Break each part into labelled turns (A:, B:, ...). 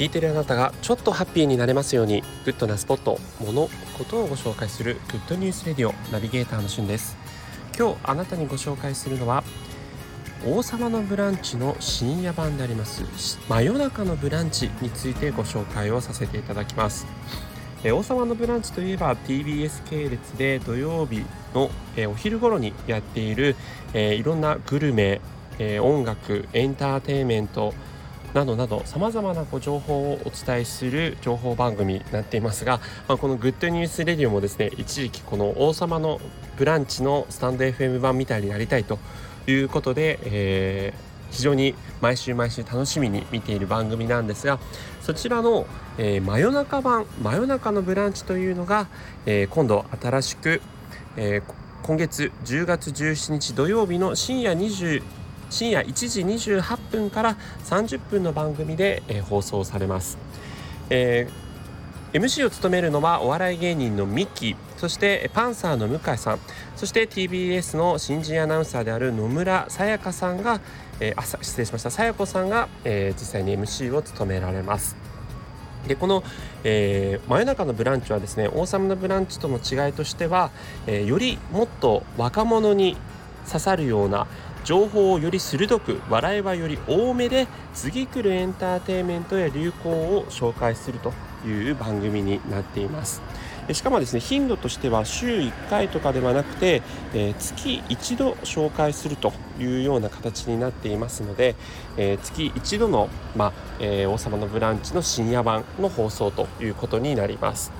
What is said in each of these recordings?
A: 聞いてるあなたがちょっとハッピーになれますようにグッドなスポット、物、ことをご紹介するグッドニュースレディオナビゲーターのしゅんです。今日あなたにご紹介するのは王様のブランチの深夜版であります真夜中のブランチについてご紹介をさせていただきます。王様のブランチといえば TBS 系列で土曜日のお昼頃にやっているいろんなグルメ音楽エンターテインメントなどなどさまざまなご情報をお伝えする情報番組になっていますが、まあ、このグッドニュースレディオもですね一時期この王様のブランチのスタンド FM 版みたいになりたいということで、えー、非常に毎週毎週楽しみに見ている番組なんですがそちらの、えー、真夜中版真夜中のブランチというのが、えー、今度新しく、え今月10月17日土曜日の深夜20深夜1時28分から30分の番組で、えー、放送されます、えー、MC を務めるのはお笑い芸人のミキそしてパンサーの向井さんそして TBS の新人アナウンサーである野村さやかさんが、えー、あ失礼しました。さやこさんが、えー、実際に MC を務められます。でこの、えー、真夜中のブランチはですね王様のブランチとの違いとしては、えー、よりもっと若者に刺さるような情報をより鋭く笑いはより多めで次来るエンターテインメントや流行を紹介するという番組になっています。しかもですね頻度としては週1回とかではなくて、えー、月1度紹介するというような形になっていますので、えー、月1度の、まあえー、王様のブランチの深夜版の放送ということになります。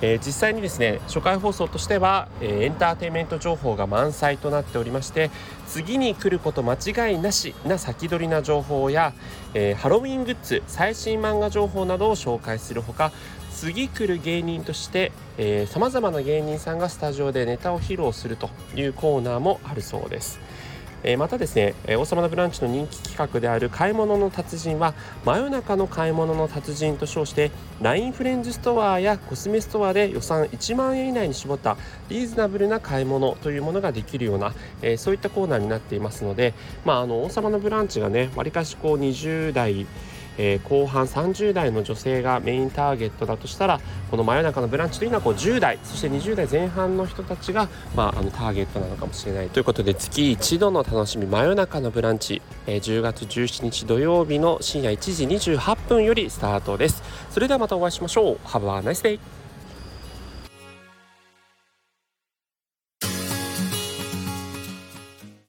A: え、実際にですね初回放送としては、え、エンターテインメント情報が満載となっておりまして次に来ること間違いなしな先取りな情報や、え、ハロウィングッズ最新漫画情報などを紹介するほか次来る芸人としてさまざまな芸人さんがスタジオでネタを披露するというコーナーもあるそうです。えまたですね「王様のブランチ」の人気企画である「買い物の達人」は真夜中の買い物の達人と称して LINE フレンズストアやコスメストアで予算1万円以内に絞ったリーズナブルな買い物というものができるような、えそういったコーナーになっていますので、まあ、あの王様のブランチがねわりかしこう20代えー、後半30代の女性がメインターゲットだとしたらこの真夜中のブランチというのはこう10代そして20代前半の人たちが、まあ、あのターゲットなのかもしれない。ということで月1度の楽しみ真夜中のブランチ、えー、10月17日土曜日の深夜1時28分よりスタートです。それではまたお会いしましょう。Have a nice day